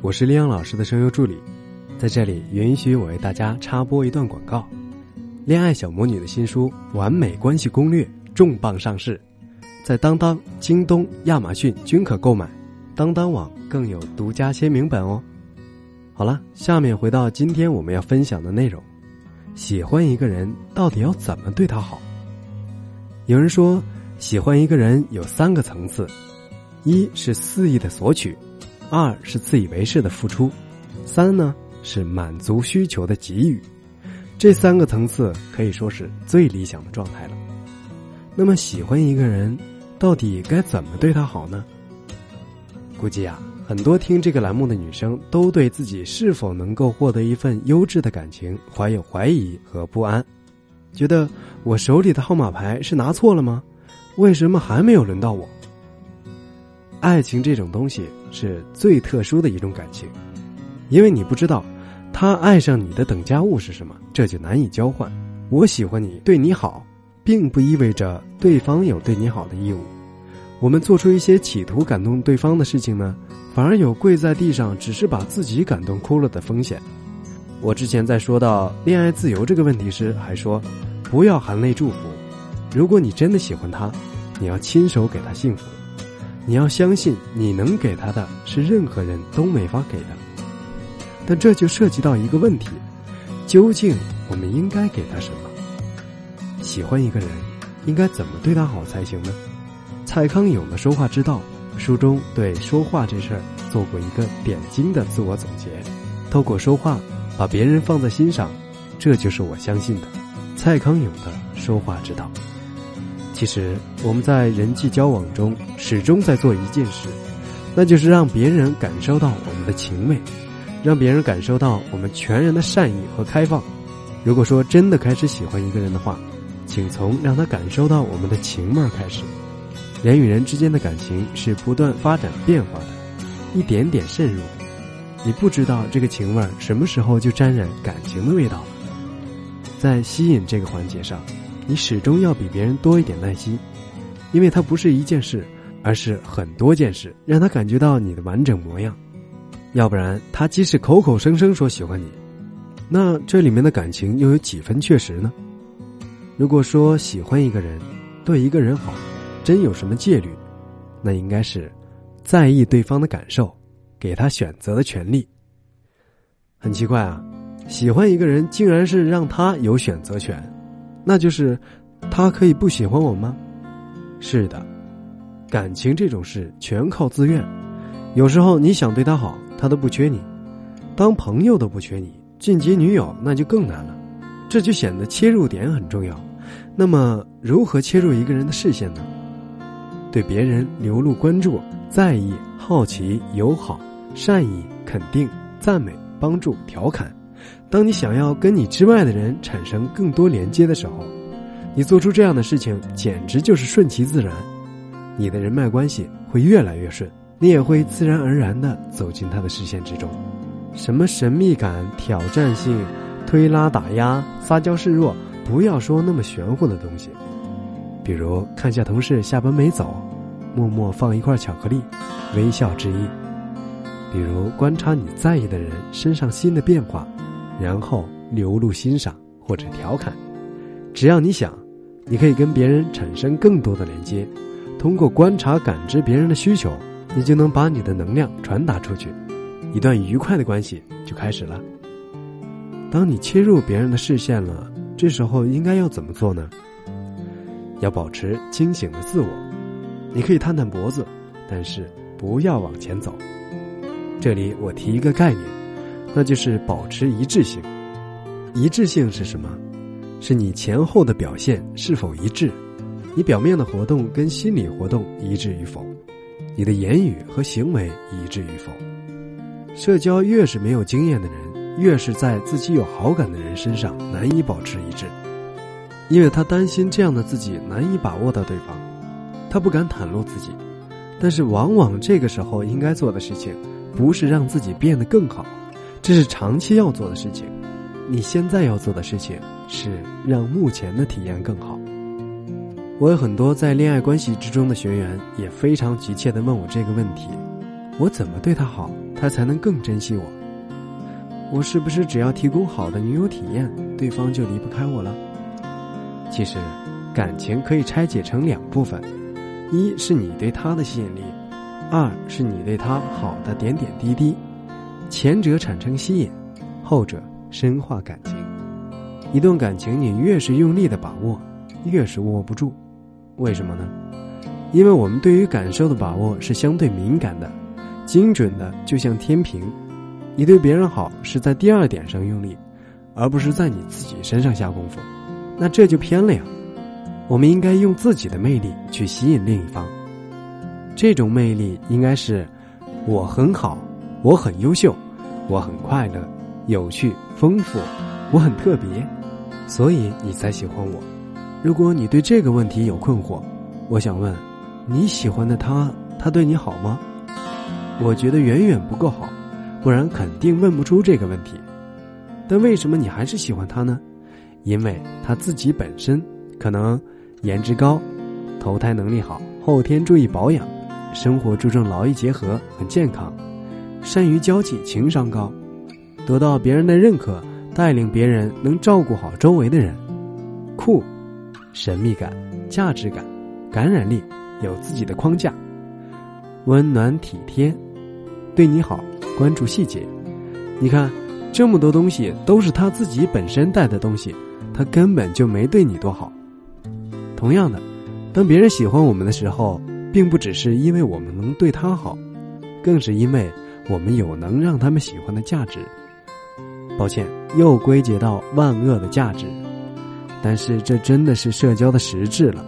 我是李阳老师的声优助理，在这里允许我为大家插播一段广告。恋爱小魔女的新书《完美关系攻略》重磅上市，在当当、京东、亚马逊均可购买，当当网更有独家签名本哦。好了，下面回到今天我们要分享的内容：喜欢一个人到底要怎么对他好？有人说，喜欢一个人有三个层次：一是肆意的索取。二是自以为是的付出，三呢是满足需求的给予，这三个层次可以说是最理想的状态了。那么喜欢一个人，到底该怎么对他好呢？估计啊，很多听这个栏目的女生都对自己是否能够获得一份优质的感情怀有怀疑和不安，觉得我手里的号码牌是拿错了吗？为什么还没有轮到我？爱情这种东西是最特殊的一种感情，因为你不知道他爱上你的等价物是什么，这就难以交换。我喜欢你，对你好，并不意味着对方有对你好的义务。我们做出一些企图感动对方的事情呢，反而有跪在地上只是把自己感动哭了的风险。我之前在说到恋爱自由这个问题时，还说不要含泪祝福。如果你真的喜欢他，你要亲手给他幸福。你要相信，你能给他的是任何人都没法给的。但这就涉及到一个问题：究竟我们应该给他什么？喜欢一个人，应该怎么对他好才行呢？蔡康永的说话之道书中对说话这事儿做过一个点睛的自我总结：透过说话把别人放在心上，这就是我相信的蔡康永的说话之道。其实我们在人际交往中始终在做一件事，那就是让别人感受到我们的情味，让别人感受到我们全然的善意和开放。如果说真的开始喜欢一个人的话，请从让他感受到我们的情味开始。人与人之间的感情是不断发展变化的，一点点渗入，你不知道这个情味什么时候就沾染感情的味道了。在吸引这个环节上。你始终要比别人多一点耐心，因为它不是一件事，而是很多件事，让他感觉到你的完整模样。要不然，他即使口口声声说喜欢你，那这里面的感情又有几分确实呢？如果说喜欢一个人，对一个人好，真有什么戒律，那应该是在意对方的感受，给他选择的权利。很奇怪啊，喜欢一个人，竟然是让他有选择权。那就是，他可以不喜欢我吗？是的，感情这种事全靠自愿。有时候你想对他好，他都不缺你；当朋友都不缺你，晋级女友那就更难了。这就显得切入点很重要。那么，如何切入一个人的视线呢？对别人流露关注、在意、好奇、友好、善意、肯定、赞美、帮助、调侃。当你想要跟你之外的人产生更多连接的时候，你做出这样的事情简直就是顺其自然，你的人脉关系会越来越顺，你也会自然而然的走进他的视线之中。什么神秘感、挑战性、推拉打压、撒娇示弱，不要说那么玄乎的东西。比如看下同事下班没走，默默放一块巧克力，微笑致意；比如观察你在意的人身上新的变化。然后流露欣赏或者调侃，只要你想，你可以跟别人产生更多的连接。通过观察感知别人的需求，你就能把你的能量传达出去，一段愉快的关系就开始了。当你切入别人的视线了，这时候应该要怎么做呢？要保持清醒的自我，你可以探探脖子，但是不要往前走。这里我提一个概念。那就是保持一致性。一致性是什么？是你前后的表现是否一致？你表面的活动跟心理活动一致与否？你的言语和行为一致与否？社交越是没有经验的人，越是在自己有好感的人身上难以保持一致，因为他担心这样的自己难以把握到对方，他不敢袒露自己。但是往往这个时候应该做的事情，不是让自己变得更好。这是长期要做的事情，你现在要做的事情是让目前的体验更好。我有很多在恋爱关系之中的学员，也非常急切的问我这个问题：我怎么对他好，他才能更珍惜我。我是不是只要提供好的女友体验，对方就离不开我了？其实，感情可以拆解成两部分：一是你对他的吸引力，二是你对他好的点点滴滴。前者产生吸引，后者深化感情。一段感情，你越是用力的把握，越是握不住。为什么呢？因为我们对于感受的把握是相对敏感的，精准的，就像天平。你对别人好是在第二点上用力，而不是在你自己身上下功夫，那这就偏了呀。我们应该用自己的魅力去吸引另一方。这种魅力应该是，我很好，我很优秀，我很快乐、有趣、丰富，我很特别，所以你才喜欢我。如果你对这个问题有困惑，我想问。你喜欢的他，他对你好吗？我觉得远远不够好，不然肯定问不出这个问题。但为什么你还是喜欢他呢？因为他自己本身可能颜值高，投胎能力好，后天注意保养，生活注重劳逸结合，很健康，善于交际，情商高，得到别人的认可，带领别人，能照顾好周围的人，酷，神秘感，价值感，感染力。有自己的框架，温暖体贴，对你好，关注细节。你看，这么多东西都是他自己本身带的东西，他根本就没对你多好。同样的，当别人喜欢我们的时候，并不只是因为我们能对他好，更是因为我们有能让他们喜欢的价值。抱歉，又归结到万恶的价值，但是这真的是社交的实质了。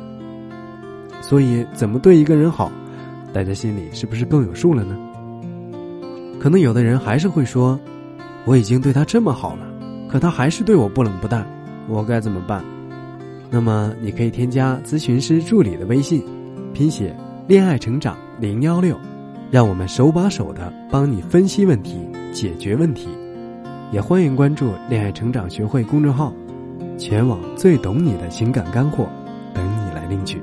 所以，怎么对一个人好，大家心里是不是更有数了呢？可能有的人还是会说：“我已经对他这么好了，可他还是对我不冷不淡，我该怎么办？”那么，你可以添加咨询师助理的微信，拼写“恋爱成长零幺六”，让我们手把手的帮你分析问题、解决问题。也欢迎关注“恋爱成长学会”公众号，全网最懂你的情感干货，等你来领取。